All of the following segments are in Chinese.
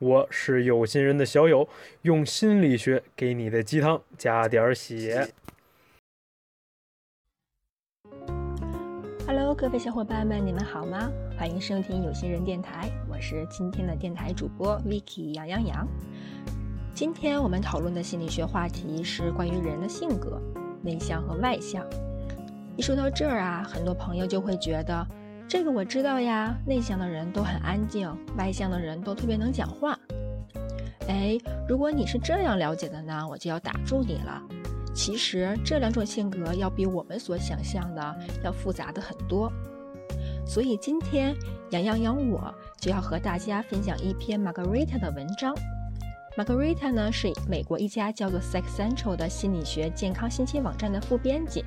我是有心人的小友，用心理学给你的鸡汤加点血。Hello，各位小伙伴们，你们好吗？欢迎收听有心人电台，我是今天的电台主播 Vicky 杨洋洋。今天我们讨论的心理学话题是关于人的性格，内向和外向。一说到这儿啊，很多朋友就会觉得。这个我知道呀，内向的人都很安静，外向的人都特别能讲话。哎，如果你是这样了解的呢，我就要打住你了。其实这两种性格要比我们所想象的要复杂的很多。所以今天杨洋洋我就要和大家分享一篇 Margarita 的文章。Margarita 呢是美国一家叫做 Psych Central 的心理学健康信息网站的副编辑。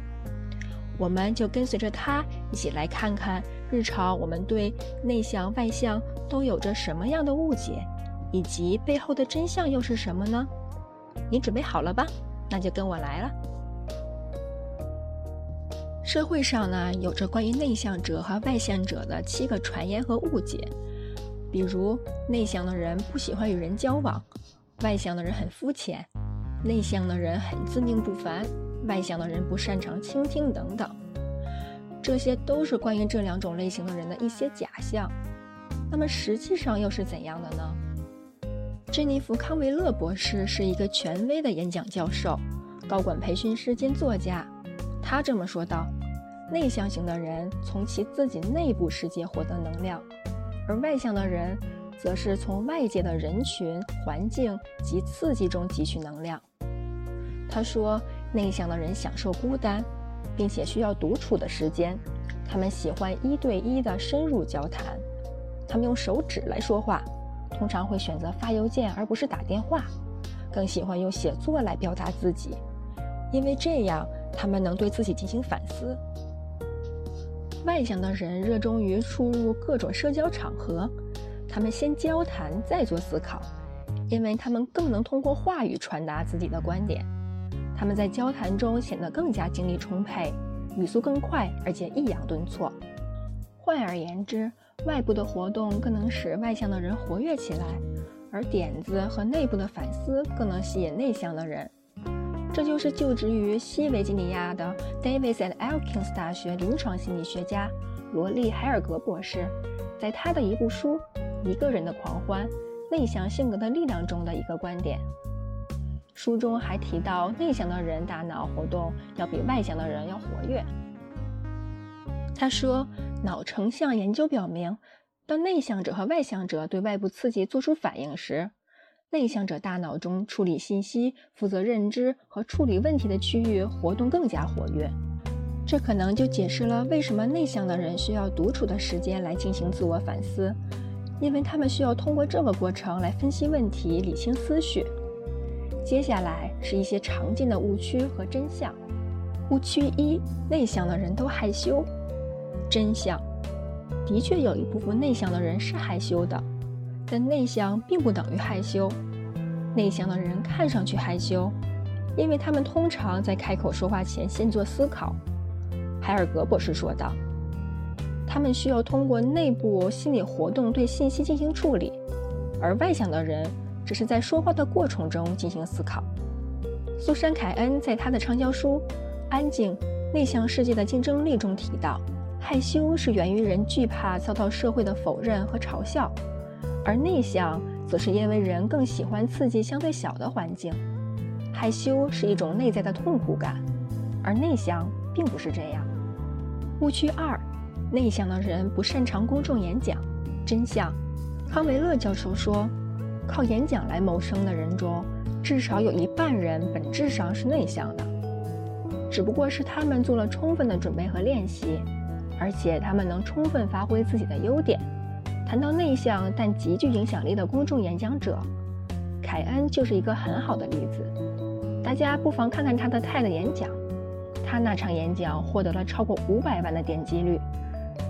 我们就跟随着他一起来看看日常我们对内向外向都有着什么样的误解，以及背后的真相又是什么呢？你准备好了吧？那就跟我来了。社会上呢有着关于内向者和外向者的七个传言和误解，比如内向的人不喜欢与人交往，外向的人很肤浅，内向的人很自命不凡。外向的人不擅长倾听等等，这些都是关于这两种类型的人的一些假象。那么实际上又是怎样的呢？珍妮弗·康维勒博士是一个权威的演讲教授、高管培训师兼作家。他这么说道：“内向型的人从其自己内部世界获得能量，而外向的人则是从外界的人群、环境及刺激中汲取能量。”他说。内向的人享受孤单，并且需要独处的时间。他们喜欢一对一的深入交谈。他们用手指来说话，通常会选择发邮件而不是打电话。更喜欢用写作来表达自己，因为这样他们能对自己进行反思。外向的人热衷于出入各种社交场合，他们先交谈再做思考，因为他们更能通过话语传达自己的观点。他们在交谈中显得更加精力充沛，语速更快，而且抑扬顿挫。换而言之，外部的活动更能使外向的人活跃起来，而点子和内部的反思更能吸引内向的人。这就是就职于西维吉尼亚的 Davis and Elkins 大学临床心理学家罗利·海尔格博士在他的一部书《一个人的狂欢：内向性格的力量》中的一个观点。书中还提到，内向的人大脑活动要比外向的人要活跃。他说，脑成像研究表明，当内向者和外向者对外部刺激做出反应时，内向者大脑中处理信息、负责认知和处理问题的区域活动更加活跃。这可能就解释了为什么内向的人需要独处的时间来进行自我反思，因为他们需要通过这个过程来分析问题、理清思绪。接下来是一些常见的误区和真相。误区一：内向的人都害羞。真相：的确有一部分内向的人是害羞的，但内向并不等于害羞。内向的人看上去害羞，因为他们通常在开口说话前先做思考。海尔格博士说道：“他们需要通过内部心理活动对信息进行处理，而外向的人。”只是在说话的过程中进行思考。苏珊·凯恩在她的畅销书《安静内向世界的竞争力》中提到，害羞是源于人惧怕遭到社会的否认和嘲笑，而内向则是因为人更喜欢刺激相对小的环境。害羞是一种内在的痛苦感，而内向并不是这样。误区二：内向的人不擅长公众演讲。真相：康维勒教授说。靠演讲来谋生的人中，至少有一半人本质上是内向的，只不过是他们做了充分的准备和练习，而且他们能充分发挥自己的优点。谈到内向但极具影响力的公众演讲者，凯恩就是一个很好的例子。大家不妨看看他的 TED 演讲，他那场演讲获得了超过五百万的点击率。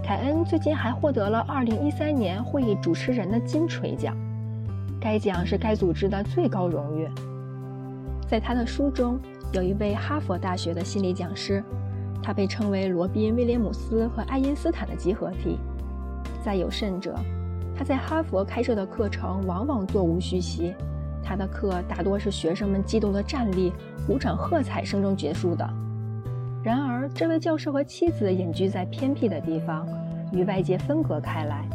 凯恩最近还获得了2013年会议主持人的金锤奖，该奖是该组织的最高荣誉。在他的书中，有一位哈佛大学的心理讲师，他被称为罗宾·威廉姆斯和爱因斯坦的集合体。再有甚者，他在哈佛开设的课程往往座无虚席，他的课大多是学生们激动的站立、鼓掌、喝彩声中结束的。然而，这位教授和妻子隐居在偏僻的地方，与外界分隔开来。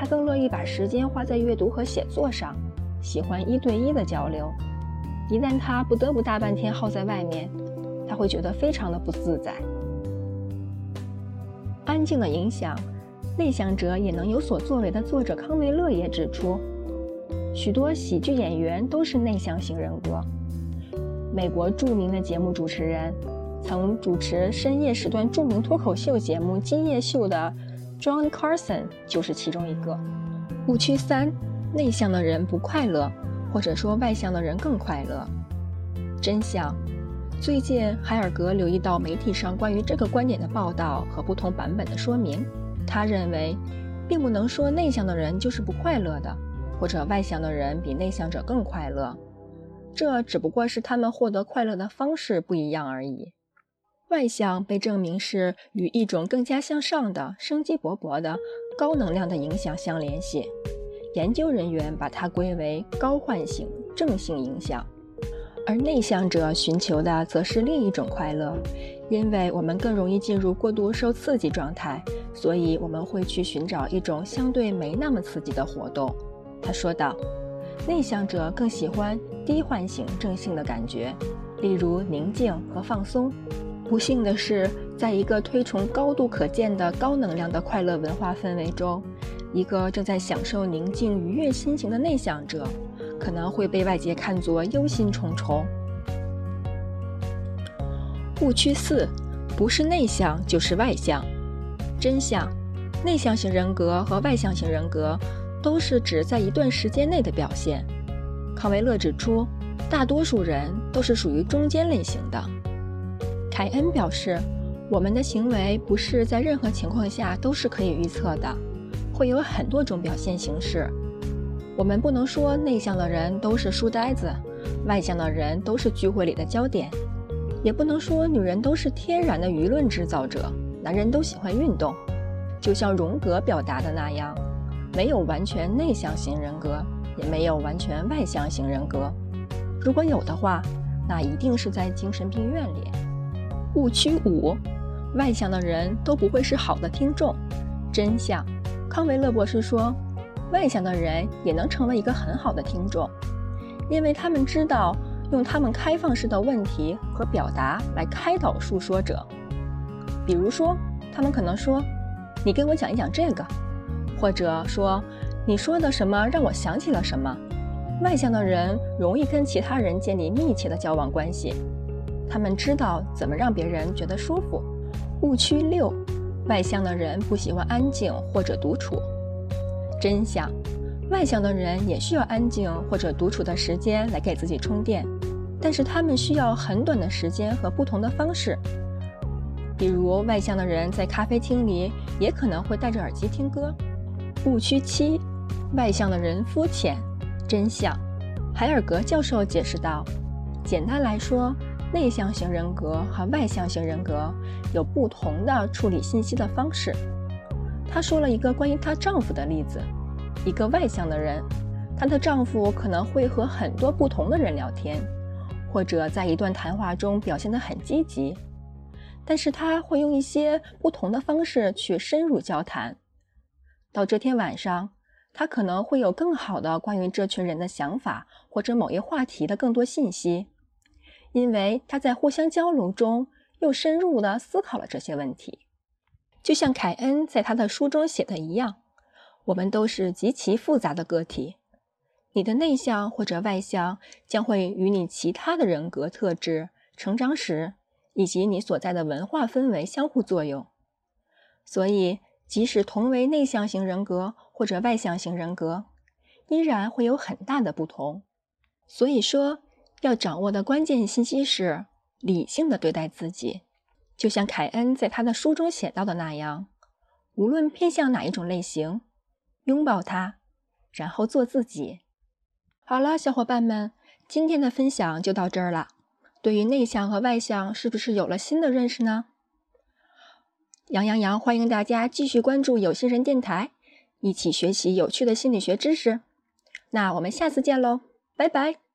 他更乐意把时间花在阅读和写作上，喜欢一对一的交流。一旦他不得不大半天耗在外面，他会觉得非常的不自在。安静的影响。内向者也能有所作为的作者康维勒也指出，许多喜剧演员都是内向型人格。美国著名的节目主持人，曾主持深夜时段著名脱口秀节目《今夜秀》的 John Carson 就是其中一个。误区三：内向的人不快乐，或者说外向的人更快乐。真相：最近海尔格留意到媒体上关于这个观点的报道和不同版本的说明。他认为，并不能说内向的人就是不快乐的，或者外向的人比内向者更快乐。这只不过是他们获得快乐的方式不一样而已。外向被证明是与一种更加向上的、生机勃勃的、高能量的影响相联系。研究人员把它归为高唤醒、正性影响，而内向者寻求的则是另一种快乐。因为我们更容易进入过度受刺激状态，所以我们会去寻找一种相对没那么刺激的活动。他说道：“内向者更喜欢低唤醒正性的感觉，例如宁静和放松。不幸的是，在一个推崇高度可见的高能量的快乐文化氛围中，一个正在享受宁静愉悦心情的内向者，可能会被外界看作忧心忡忡。”误区四，不是内向就是外向。真相：内向型人格和外向型人格都是指在一段时间内的表现。康维勒指出，大多数人都是属于中间类型的。凯恩表示，我们的行为不是在任何情况下都是可以预测的，会有很多种表现形式。我们不能说内向的人都是书呆子，外向的人都是聚会里的焦点。也不能说女人都是天然的舆论制造者，男人都喜欢运动。就像荣格表达的那样，没有完全内向型人格，也没有完全外向型人格。如果有的话，那一定是在精神病院里。误区五：外向的人都不会是好的听众。真相：康维勒博士说，外向的人也能成为一个很好的听众，因为他们知道。用他们开放式的问题和表达来开导述说者，比如说，他们可能说：“你跟我讲一讲这个。”或者说：“你说的什么让我想起了什么。”外向的人容易跟其他人建立密切的交往关系，他们知道怎么让别人觉得舒服。误区六：外向的人不喜欢安静或者独处。真相。外向的人也需要安静或者独处的时间来给自己充电，但是他们需要很短的时间和不同的方式。比如，外向的人在咖啡厅里也可能会戴着耳机听歌。误区七：外向的人肤浅。真相：海尔格教授解释道，简单来说，内向型人格和外向型人格有不同的处理信息的方式。她说了一个关于她丈夫的例子。一个外向的人，她的丈夫可能会和很多不同的人聊天，或者在一段谈话中表现得很积极，但是他会用一些不同的方式去深入交谈。到这天晚上，他可能会有更好的关于这群人的想法或者某一话题的更多信息，因为他在互相交流中又深入地思考了这些问题，就像凯恩在他的书中写的一样。我们都是极其复杂的个体，你的内向或者外向将会与你其他的人格特质、成长史以及你所在的文化氛围相互作用。所以，即使同为内向型人格或者外向型人格，依然会有很大的不同。所以说，要掌握的关键信息是理性的对待自己，就像凯恩在他的书中写到的那样，无论偏向哪一种类型，拥抱它，然后做自己。好了，小伙伴们，今天的分享就到这儿了。对于内向和外向，是不是有了新的认识呢？杨洋洋欢迎大家继续关注有心人电台，一起学习有趣的心理学知识。那我们下次见喽，拜拜。